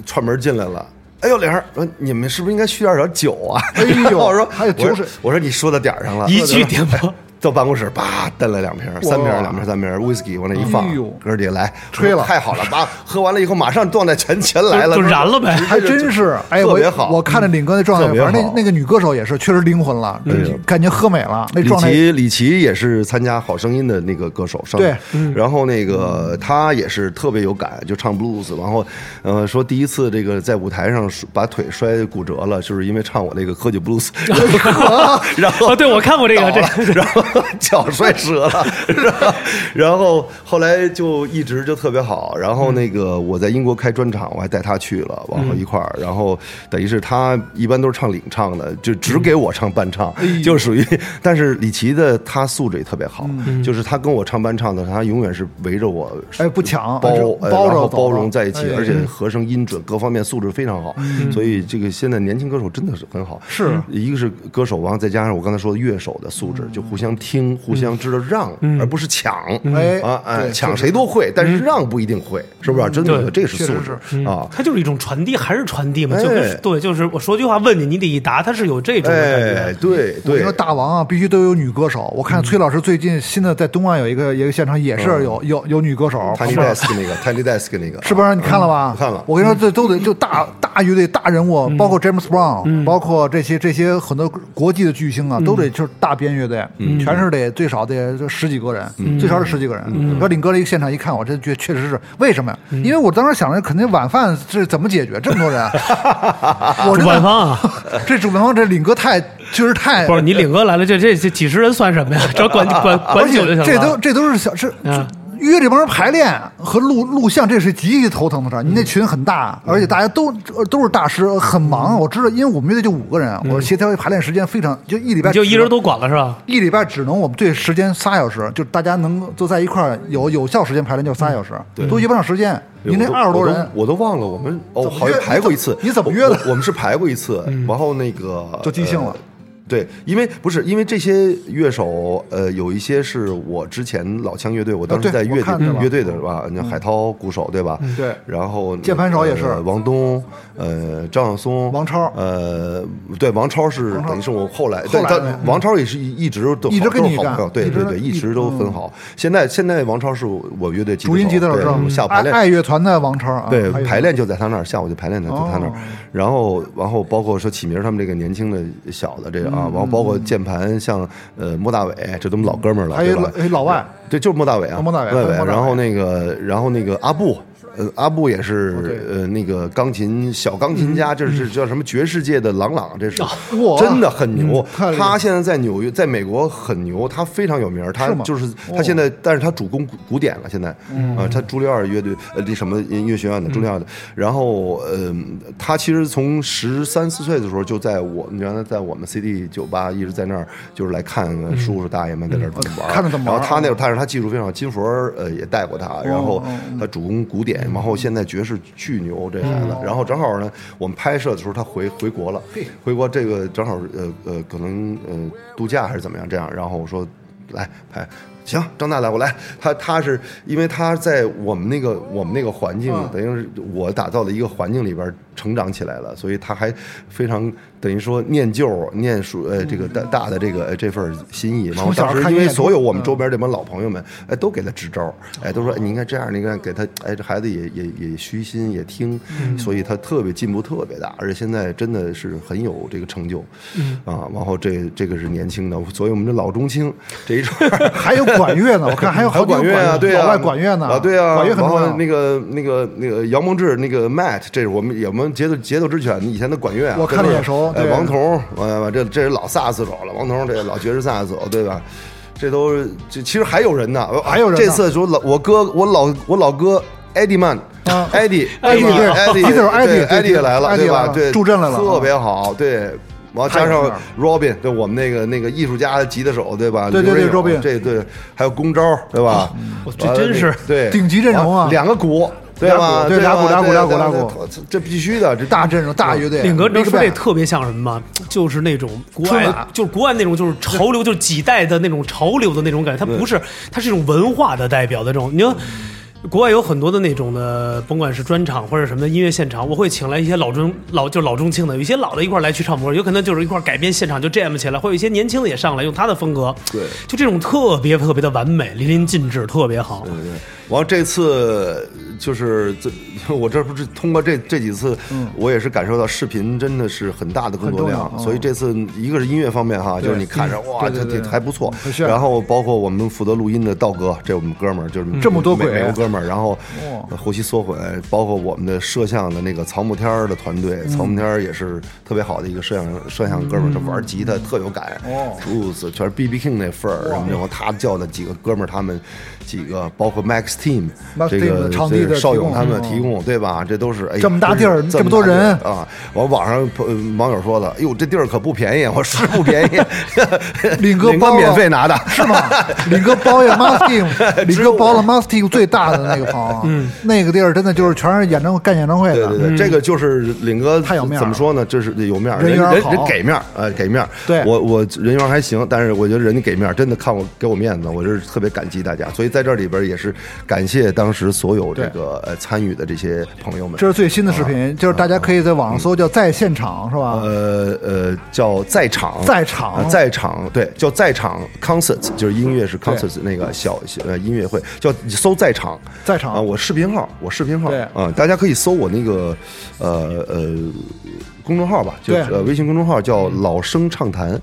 串门进来了。哎呦，玲儿说你们是不是应该续点点酒啊？哎呦 (laughs) 我说还有酒水我说你说到点儿上了，一句点 (laughs) 播，到办公室，叭蹬了两瓶，三瓶，两瓶，三瓶 whisky 往那一放哥儿几个来吹了。太好了，叭喝完了以后马上状态全全来了，就燃了呗。还真是，哎，我特别好，我看着领哥那状态，反正那那个女歌手也是，确实灵魂了，嗯感觉喝美了，那李状态。琦，李琦也是参加《好声音》的那个歌手，上对，然后那个他也是特别有感，就唱 blues，然后呃说第一次这个在舞台上把腿摔骨折了，就是因为唱我那个喝酒 blues，(laughs) 然后哦，对，我看过这个，这然后 (laughs) 脚摔折了，然后 (laughs) 然后后来就一直就特别好。然后那个我在英国开专场，我还带他去了，往后一块儿。然后等于是他一般都是唱领唱的，就只给我唱伴唱，就属于。但是李琦的他素质也特别好，就是他跟我唱伴唱的，他永远是围着我，哎不抢包包着走然后包容在一起哎，而且和声音准各方面素质非常好。所以这个现在年轻歌手真的是很好，是一个是歌手，完了再加上我刚才说的乐手的素质，就互相听，互相知道让，而不是抢。哎啊，哎，对抢谁都会，但是让不一定会，是不是？真的，这是素质啊。它就是一种传递，还是传递嘛？就跟哎对，就是我说句话问你，你得一答，它是有这种的感哎，觉。对对我说，大王啊，必须都有女歌手。我看崔老师最近新的在东岸有一个一个现场，也是有有有女歌手。Tiny 旁边 Desk 那个 Tiny Desk 那个，是不是？你看了吧？我看了我跟你说，这都得就大大乐队、大人物，包括 James Brown，包括这些这些很多国际的巨星啊，都得就是大编乐队，全是得最少得十几个人，最少得十几个人。说领哥这一个现场一看，我这确确实是为什么呀？因为我当时想着，肯定晚饭是怎么解决这么多人？(laughs) 我真的主办方啊，(laughs) 这主办方这领哥太确实太不是你领哥来了，这这这几十人算什么呀？只要管管管酒就行了。这都这都是小是嗯约这帮人排练和录录像，这是极其头疼的事儿。你那群很大，而且大家都都是大师，很忙。我知道，因为我们乐队就五个人，我协调排练时间非常，就一礼拜就一人都管了是吧？一礼拜只能我们对时间仨小时，就大家能都在一块儿有有效时间排练就仨小时，都约不上时间。你那二十多人我都，忘了我们哦，好像排过一次。你怎么约的我我们是排过一次，然后那个就即兴了呃对，因为不是因为这些乐手，呃，有一些是我之前老腔乐队，我当时在乐队乐队的是吧？那海涛鼓手对吧？对然后键盘手也是呃王东，呃，张晓松，王超呃，对，王超是等于是我后来，后来王超也是一一直都一直好跟你干都是好朋友，对对对，一直都很好。现在现在王超是我乐队主音吉他手下午排练爱爱乐团的王超啊，对排练就在他那儿，下午就排练在在他那儿哦，然后然后包括说启明他们这个年轻的小的这个嗯啊，然后包括键盘像呃莫大伟，这都我们老哥们儿了，还有对吧？老外，对，就是莫大伟啊，莫大伟莫大伟然后那个然后那个阿布。呃，阿布也是呃那个钢琴小钢琴家，这是叫什么爵士界的朗朗，这是哇真的很牛。他现在在纽约，在美国很牛，他非常有名。他就是哦。他现在，但是他主攻古古典了，现在啊，他朱利奥乐队呃那什么音乐学院的朱利奥的。然后呃，他其实从十三四岁的时候就在我们原来在我们 CD 酒吧一直在那儿，就是来看叔叔大爷们在那儿玩，看着怎么玩儿然后他那会儿，但是他技术非常好，金佛儿呃也带过他，然后他主攻古典，然后现在爵士巨牛这孩子。然后正好呢，我们拍摄的时候他回回国了，回国这个正好呃呃可能呃度假还是怎么样这样，然后我说来拍。行，张大大，我来。他他是因为他在我们那个我们那个环境，等于是我打造的一个环境里边成长起来了，所以他还非常等于说念旧念书，呃，这个大大的这个呃这份心意。然后当时因为所有我们周边这帮老朋友们，哎，都给他支招，哎，都说哎你应该这样，你应该给他，哎，这孩子也也也虚心也听，所以他特别进步特别大，而且现在真的是很有这个成就，啊，然后这这个是年轻的，所以我们这老中青这一串 (laughs) 还有管乐呢，我看还 (laughs) 有还有好管乐啊，对啊，老外管乐呢啊，对啊，管乐很重要。然后那个那个那个姚梦志，那个 Matt，这是我们我们节奏节奏之犬以前的管乐啊，我看着眼熟对哎王彤，呃，这这是老萨斯手了，王彤这老爵士萨斯手，对吧？这都是这其实还有人呢，还有人这次说老我哥我老我老哥。艾迪曼啊，艾迪，艾迪对艾迪，迪特艾迪对艾迪对也来了，对吧对，助阵来了特别好，对。完加上 Robin，对我们那个那个艺术家的吉他手，对吧？对对对 Robin 这对，还有公招，对吧？这真是对顶级阵容啊两个鼓，对吧？对打鼓吧俩鼓对俩鼓打鼓这这必须的，这大阵容、大乐队。领哥，你说这特别像什么吗？就是那种国外，就是国外那种，就是潮流，就是几代的那种潮流的那种感觉。它不是，它是一种文化的代表的这种。你说，国外有很多的那种的，甭管是专场或者什么的音乐现场，我会请来一些老中老就老中青的，有一些老的一块儿来去唱歌，有可能就是一块儿改编现场就 jam 起来，会有一些年轻的也上来用他的风格。对就这种特别特别的完美，淋漓尽致，特别好。对对。完这次就是这，我这不是通过这这几次，我也是感受到视频真的是很大的工作量所以这次一个是音乐方面哈，就是你看着哇，这对对对挺还不错。然后包括我们负责录音的道哥，这我们哥们儿就是这么多鬼美美国哥们儿，然后哇后期缩混，包括我们的摄像的那个曹木天儿的团队，曹木天儿也是特别好的一个摄像摄像哥们儿，他玩吉他特有感哦，blues 全是 B B King 那份儿，然后他叫的几个哥们儿，他们几个包括 Max Team 这个的场地的这邵勇他们嗯提供，对吧？这都是哎，这么大地儿这么多人啊！我网上朋网友说了，哎呦，这地儿可不便宜，我是不便宜，领哥 (laughs) 包免费拿的，是吗？领哥 (laughs) 包了 Team，领哥包了 Team 最大的那个房，嗯，那个地儿真的就是全是演唱干演唱会的，对对对，这个就是领哥太有面了怎么说呢？这是有面儿，人缘好人人人给面儿，呃，给面儿。对我我人缘还行，但是我觉得人家给面儿，真的看我给我面子，我就是特别感激大家。所以在这里边也是感谢当时所有这个呃参与的这些朋友们。这是最新的视频，就是大家可以在网上搜，叫在现场是吧？呃呃，叫在场，在场呃在场，对，叫在场 concert，就是音乐是 concert 那个小小呃音乐会，叫搜在场，在场啊，我视频号，我视频号，对啊，大家可以搜我那个呃呃公众号吧，就是呃微信公众号叫老生畅谈。啊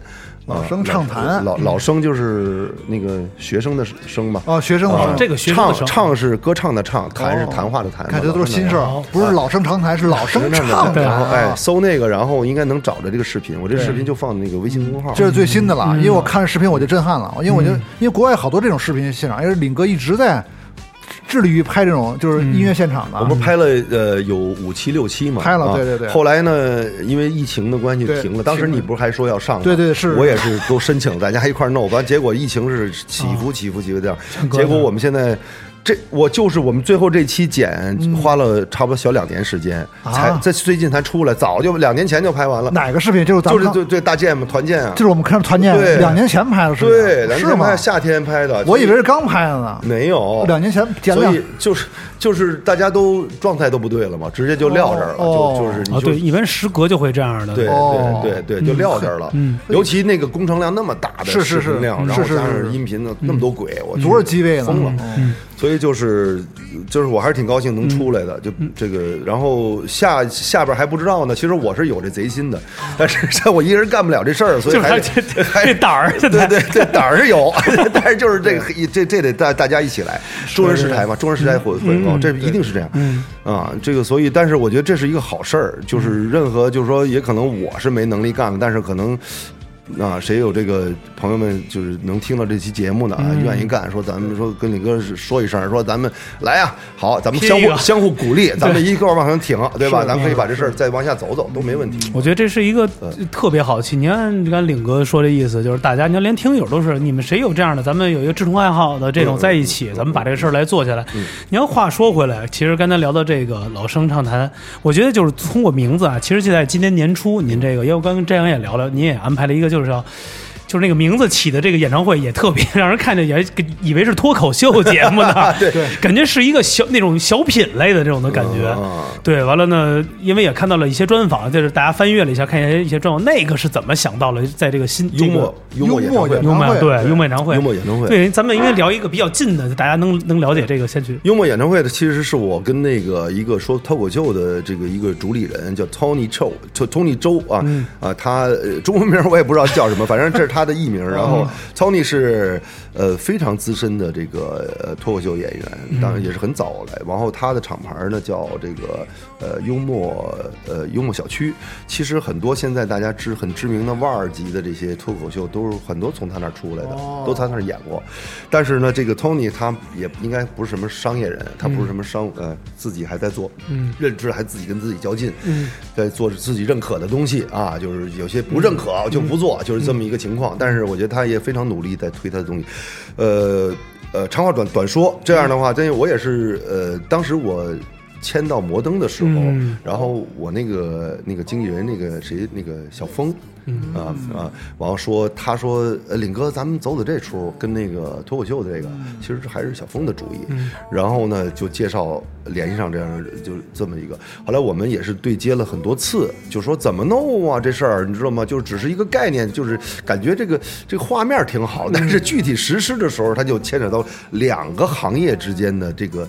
老生畅谈老老生就是那个学生的生嘛。哦，学生的这个学生的唱唱是歌唱的唱，谈是谈话的谈嘛。看这都是新事儿，不是老生常谈，是老生唱的然后哎，啊。搜那个，然后应该能找着这个视频。我这视频就放那个微信公众号。这是最新的了，嗯因为我看视频我就震撼了，因为我就因为国外好多这种视频现场，因为领哥一直在致力于拍这种就是音乐现场的。我不是拍了呃有五期六期嘛？拍了啊对对对后来呢，因为疫情的关系停了。当时你不是还说要上吗？对对是我也是都申请，大家一块儿弄。完结果疫情是起伏起伏起伏这样。结果我们现在。这我就是我们最后这期剪花了差不多小两年时间，才啊在最近才出来，早就两年前就拍完了。哪个视频？就是咱们就是对对大建嘛，团建啊，就是我们看团建对两年前拍的视频，对，两年是吗前拍？夏天拍的，我以为是刚拍的呢。没有两年前所以就是就是大家都状态都不对了嘛，直接就撂这儿了，哦就就是你啊，就对，一般时隔就会这样的。对哦对对对，就撂这儿了。嗯，尤其那个工程量那么大的是是是视频量，嗯然后加是是是上音频的那么多鬼，我多少机位呢？疯了。嗯所以就是就是我还是挺高兴能出来嗯的，就这个，然后下下边还不知道呢。其实我是有这贼心的，但是 (laughs) 这我一人干不了这事儿，所以就是还还胆儿，对对对，(laughs) 胆儿是有，(laughs) 但是就是这个这这得大大家一起来，众人拾柴嘛，众人拾柴火火嗯高，这一定是这样。啊，这个所以，但是我觉得这是一个好事儿，嗯就是任何就是说，也可能我是没能力干了，但是可能。啊，谁有这个朋友们就是能听到这期节目的啊，嗯愿意干，说咱们说跟李哥说一声，说咱们来呀，好，咱们相互相互鼓励，咱们一块儿往上挺，对吧？咱们可以把这事儿再往下走走，都没问题。我觉得这是一个特别好气。你看，你看领哥说这意思，就是大家，你看连听友都是，你们谁有这样的，咱们有一个志同爱好的这种在一起，咱们把这个事儿来做下来。你要话说回来，其实刚才聊到这个老生常谈，我觉得就是通过名字啊，其实就在今年年初，您这个，因为我刚跟张扬也聊了，您也安排了一个，就是要。就是那个名字起的这个演唱会也特别 (laughs) 让人看着也以为是脱口秀节目呢，对。(laughs) 对，感觉是一个小那种小品类的这种的感觉。啊对，完了呢，因为也看到了一些专访，就是大家翻阅了一下，看一些一些专访，那个是怎么想到了在这个新幽默幽默演唱会。幽，默演唱会。对幽默演唱会，幽默演唱会。对，咱们应该聊一个比较近的，大家能能了解这个先去。幽默演唱会的其实是我跟那个一个说脱口秀的这个一个主理人叫 Tony Chou，就 Tony 周啊、嗯。啊，他呃中文名我也不知道叫什么，反正这是他的艺名。然嗯后 Tony 是呃非常资深的这个呃脱口秀演员，当然也是很早来。然后他的厂牌呢叫这个呃幽默呃幽默小区。其实很多现在大家知很知名的腕儿级的这些脱口秀都是很多从他那儿出来的，都他那儿演过。但是呢，这个 Tony 他也应该不是什么商业人，他不是什么商呃自己还在做，嗯认知还自己跟自己较劲，嗯，在做自己认可的东西啊，就是有些不认可就不做，就是这么一个情况。但是我觉得他也非常努力在推他的东西，呃呃，长话短短说，这样的话，真我也是呃，当时我。签到摩登的时候，嗯然后我那个那个经纪人那个谁那个小峰，啊啊，然后说他说呃领哥，咱们走走这出，跟那个脱口秀的这个，其实还是小峰的主意。然后呢，就介绍联系上这样就这么一个。后来我们也是对接了很多次，就说怎么弄啊这事儿，你知道吗？就是只是一个概念，就是感觉这个这个画面挺好，但是具体实施的时候，它就牵扯到两个行业之间的这个。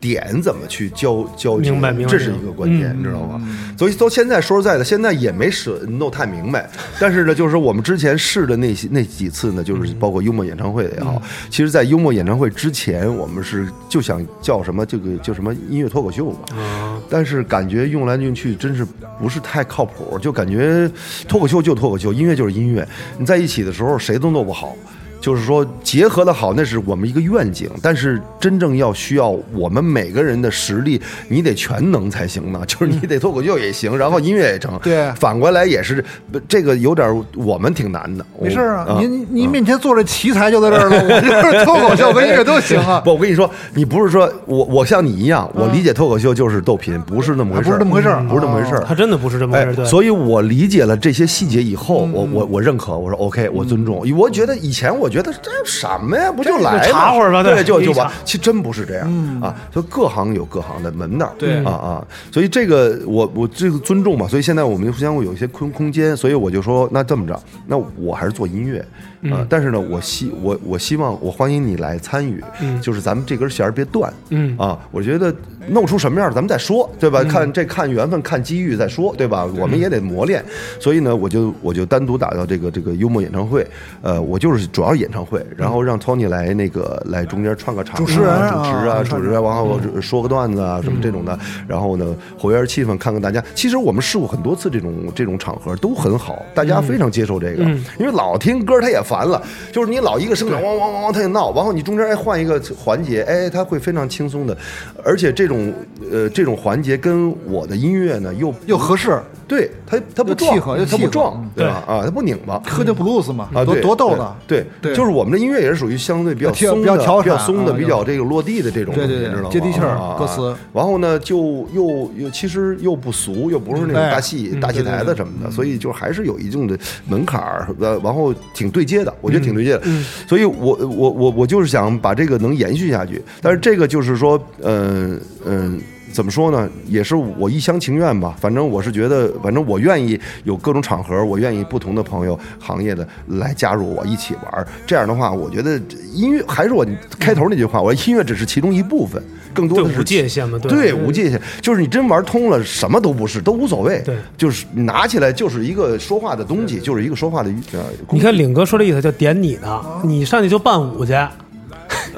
呃点怎么去交交接明白明白这是一个关键，嗯你知道吗？所以到现在说实在的，现在也没舍弄太明白。但是呢，就是我们之前试的那些那几次呢，就是包括幽默演唱会也好，其实，在幽默演唱会之前，我们是就想叫什么这个叫什么音乐脱口秀嘛。但是感觉用来用去真是不是太靠谱，就感觉脱口秀就脱口秀，音乐就是音乐，你在一起的时候谁都弄不好。就是说结合的好，那是我们一个愿景，但是真正要需要我们每个人的实力，你得全能才行呢。就是你得脱口秀也行，然后音乐也成。对反过来也是，这个有点我们挺难的。没事啊，我您您面前坐着奇才就在这儿了，我就是脱口秀跟音乐都行啊。(laughs) 不，我跟你说，你不是说我我像你一样，我理解脱口秀就是逗贫，不是那么回事不是那么回事儿不是那么回事儿。他真的不是这么回哎事，对，，所以我理解了这些细节以后，我我我认可，我说 OK，我尊重。我觉得以前我觉得这什么呀，不就来吗？就查会儿吧对，就就完。其实真不是这样啊，就各行有各行的门道，对。啊啊，所以这个我我这个尊重嘛，所以现在我们互相会有一些空空间，所以我就说那这么着，那我还是做音乐。啊，但是呢，我希我我希望我欢迎你来参与，就是咱们这根弦儿别断，嗯。啊，我觉得弄出什么样儿咱们再说，对吧？看这看缘分，看机遇再说，对吧？我们也得磨练，所以呢，我就我就单独打到这个这个幽默演唱会，呃，我就是主要演唱会，然后让 Tony 来那个来中间串个场啊，主持人啊主持啊，啊主持人，然后说个段子啊什么这种的，然后呢活跃气氛，看看大家。其实我们试过很多次这种这种场合都很好，大家非常接受这个，因为老听歌他也烦了，就是你老一个声场汪汪汪汪他就闹，然后你中间哎换一个环节，哎他会非常轻松的，而且这种呃这种环节跟我的音乐呢又又合适，对他他不契撞合又契合他不撞嗯对吧？啊他不拧巴。喝酒布鲁斯嘛，啊，多对多逗的。对，对就是我们的音乐也是属于相对比较松的、比较调比较松的、啊比较这个落地的这种，对对对你知道吗？接地气儿歌词然后呢，就又又其实又不俗，又不是那种哎大戏、嗯大戏台子什么的，所以就还是有一定的门槛儿，呃，然后挺对接的，我觉得挺对接的。所以我我我我就是想把这个能延续下去，但是这个就是说，嗯、嗯。怎么说呢？也是我一厢情愿吧。反正我是觉得，反正我愿意有各种场合，我愿意不同的朋友、行业的来加入我一起玩儿。这样的话，我觉得音乐还是我开头那句话，我说音乐只是其中一部分，更多的是对无界限嘛对。对无界限，就是你真玩通了，什么都不是，都无所谓。对。就是拿起来就是一个说话的东西，就是一个说话的你看领哥说这意思，就点你呢，你上去就伴舞去。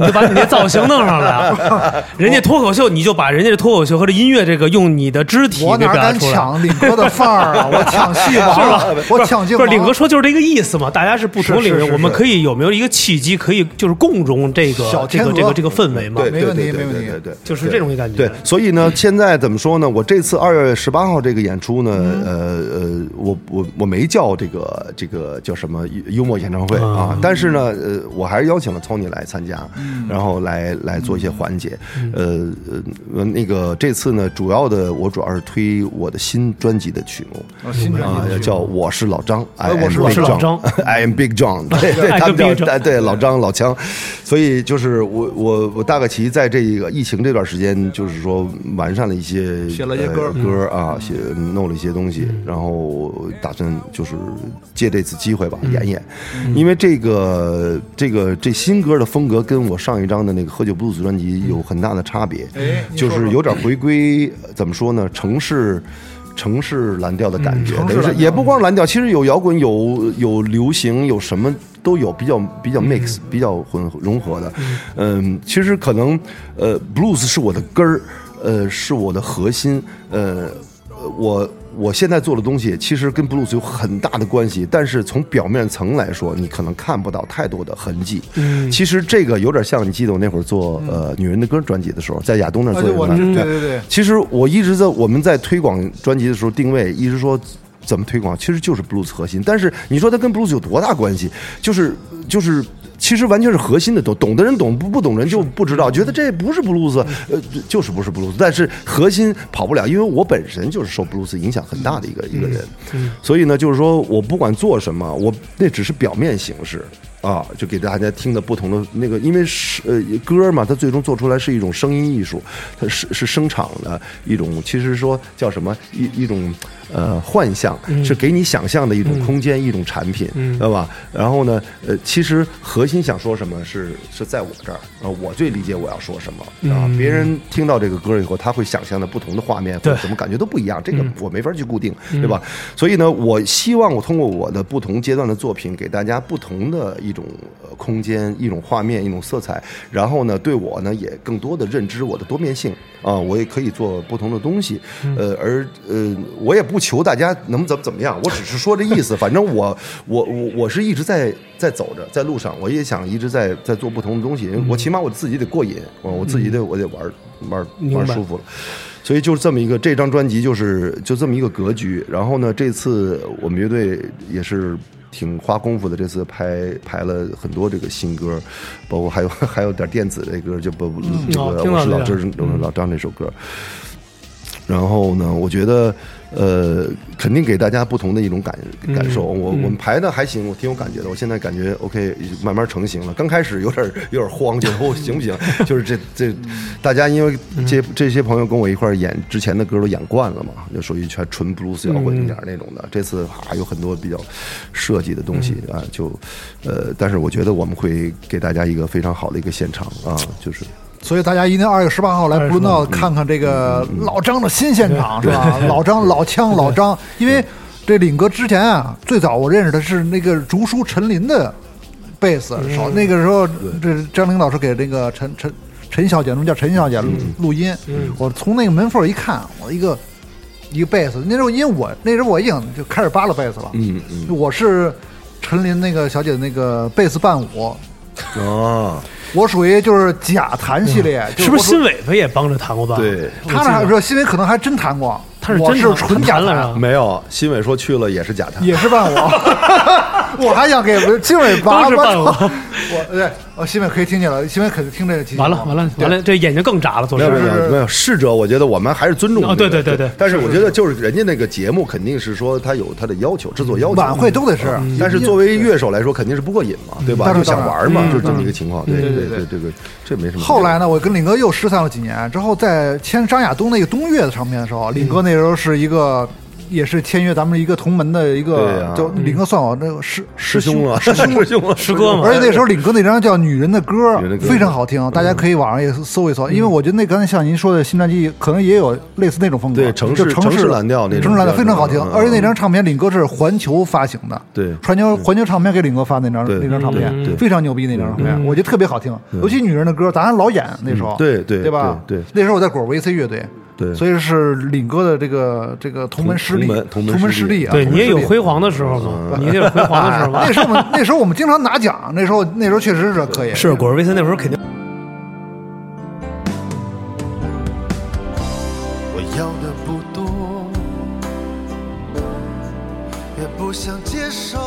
你就把你那造型弄上来，(laughs) 人家脱口秀，你就把人家的脱口秀和这音乐这个用你的肢体给我哪敢表达出来。抢领哥的范儿啊？(laughs) 我抢戏王了，我抢镜。不是领哥说就是这个意思嘛？大家是不同领域，是是是我们可以有没有一个契机，可以就是共融这个小天鹅这个这个这个氛围嘛？对，没问题对对没问题对对对，就是这种感觉。对，所以呢，现在怎么说呢？我这次二月十八号这个演出呢，呃呃，我我我没叫这个这个叫什么幽幽默演唱会啊，但是呢，呃，我还是邀请了 Tony 来参加，然后来来做一些环节。呃呃，那个这次呢，主要的我主要是推我的新专辑的曲目。啊新专啊辑，叫我是老张我是我是老张。(laughs) I am Big John，对 (laughs) 对，哎他们叫哎对老张老枪，所以就是我我我大概其在这个疫情这段时间，就是说完善了一些写了一些歌。呃歌啊，写弄了一些东西，然后打算就是借这次机会吧演演，因为这个这个这新歌的风格跟我上一张的那个喝酒布鲁斯专辑有很大的差别，就是有点回归怎么说呢，城市。城市蓝调的感觉，等于嗯城市蓝调是也不光是蓝调，其实有摇滚，有有流行，有什么都有，比较比较 mix，、比较混融合的。嗯，其实可能呃，blues 是我的根儿，呃，是我的核心，呃，呃我。我现在做的东西其实跟 blues 有很大的关系，但是从表面层来说，你可能看不到太多的痕迹。嗯，其实这个有点像你记得我那会儿做呃《女人的歌》专辑的时候，在亚东那做一个对对对其实我一直在我们在推广专辑的时候定位，一直说怎么推广，其实就是 blues 核心。但是你说它跟 blues 有多大关系？就是就是。其实完全是核心的，懂懂的人懂，不不懂人就不知道，觉得这不是 blues，呃，就是不是 blues，但是核心跑不了，因为我本身就是受 blues 影响很大的一个一个人，所以呢，就是说我不管做什么，我那只是表面形式，啊，就给大家听的不同的那个，因为是呃歌嘛，它最终做出来是一种声音艺术，它是是声场的一种，其实说叫什么一一种呃幻象，是给你想象的一种空间，一种产品，对吧？然后呢，呃，其实核心想说什么是是在我这儿，啊，我最理解我要说什么啊，别人听到这个歌以后，他会想象的不同的画面或者对什么感觉都不一样，这个我没法去固定，对吧？所以呢，我希望我通过我的不同阶段的作品，给大家不同的一种呃空间、一种画面、一种色彩，然后呢，对我呢也更多的认知我的多面性啊，我也可以做不同的东西，呃，而呃，我也不求大家能怎么怎么样，我只是说这意思，反正我我我我是一直在在走着，在路上，我也想一直在在做不同的东西，我起码我自己得过瘾，我我自己得我得玩玩玩舒服了。所以就是这么一个，这张专辑就是就这么一个格局。然后呢，这次我们乐队也是挺花功夫的，这次拍拍了很多这个新歌，包括还有 (laughs) 还有点电子的歌，就不这哦个我是老张，我是老张这首歌。然后呢，我觉得，呃，肯定给大家不同的一种感感受。我我们排的还行，我挺有感觉的。我现在感觉 OK，慢慢成型了。刚开始有点有点慌，觉得我行不行？(laughs) 就是这这，大家因为这这些朋友跟我一块儿演之前的歌都演惯了嘛，就属于全纯 blues 摇滚一点那种的。这次啊有很多比较设计的东西啊，就呃，但是我觉得我们会给大家一个非常好的一个现场啊，就是。所以大家一定二月十八号来布鲁闹看看这个老张的新现场是吧？(laughs) 老张老枪老张，因为这领哥之前啊，最早我认识的是那个竹书陈林的贝斯手，那个时候这张林老师给那个陈陈陈小姐，我们叫陈小姐录录音，我从那个门缝一看，我一个一个贝斯，那时候因为我那时候我已经就开始扒拉贝斯了，嗯嗯。我是陈林那个小姐的那个贝斯伴舞。啊，我属于就是假弹系列，就是不是新伟他也帮着弹过吧？对，他那还说新伟可能还真弹过，他是真是纯假弹，了？没有，新伟说去了也是假弹。也是伴舞。(laughs) (laughs) 我还想给新伟拔拔都是伴头。舞。我对，我，新伟可以听见了，新伟肯定听这个集。完了完了完了，这眼睛更眨了，昨没有天没有没有没有，逝者我觉得我们还是尊重对对对对但是我觉得就是人家那个节目肯定是说他有他的要求，制作要求。晚会都得是，但是作为乐手来说，肯定是不过瘾嘛，对吧？就想玩嘛，嗯就是这么一个情况。对对对对对，这个这没什么。后来呢，我跟领哥又失散了几年，之后在签张亚东那个东岳的唱片的时候，领哥那时候是一个。也是签约咱们一个同门的一个，啊就领哥算我那个师师兄啊，师兄 (laughs) 师兄啊，师哥嘛而且那时候领哥那张叫《女人的歌非常好听，大家可以网上也搜一搜，因为我觉得那刚才像您说的新专辑，可能也有类似那种风格，对城市就城城市蓝调那种城市蓝调非常好听嗯。而且那张唱片领哥是环球发行的，对。环球环球唱片给领哥发那张那张唱片非常牛逼那张唱片，我觉得特别好听，尤其女人的歌，咱还老演那时候，对对对吧？对对。那时候我在果 VC 乐队。对。所以是领哥的这个这个同门师弟，同门师弟啊，对你也有辉煌的时候嘛，你也有辉煌的时候嘛。(laughs) 那。时候我们那时候我们经常拿奖，那时候那时候确实是可以。是果儿维森那时候肯定。我要的不多，也不想接受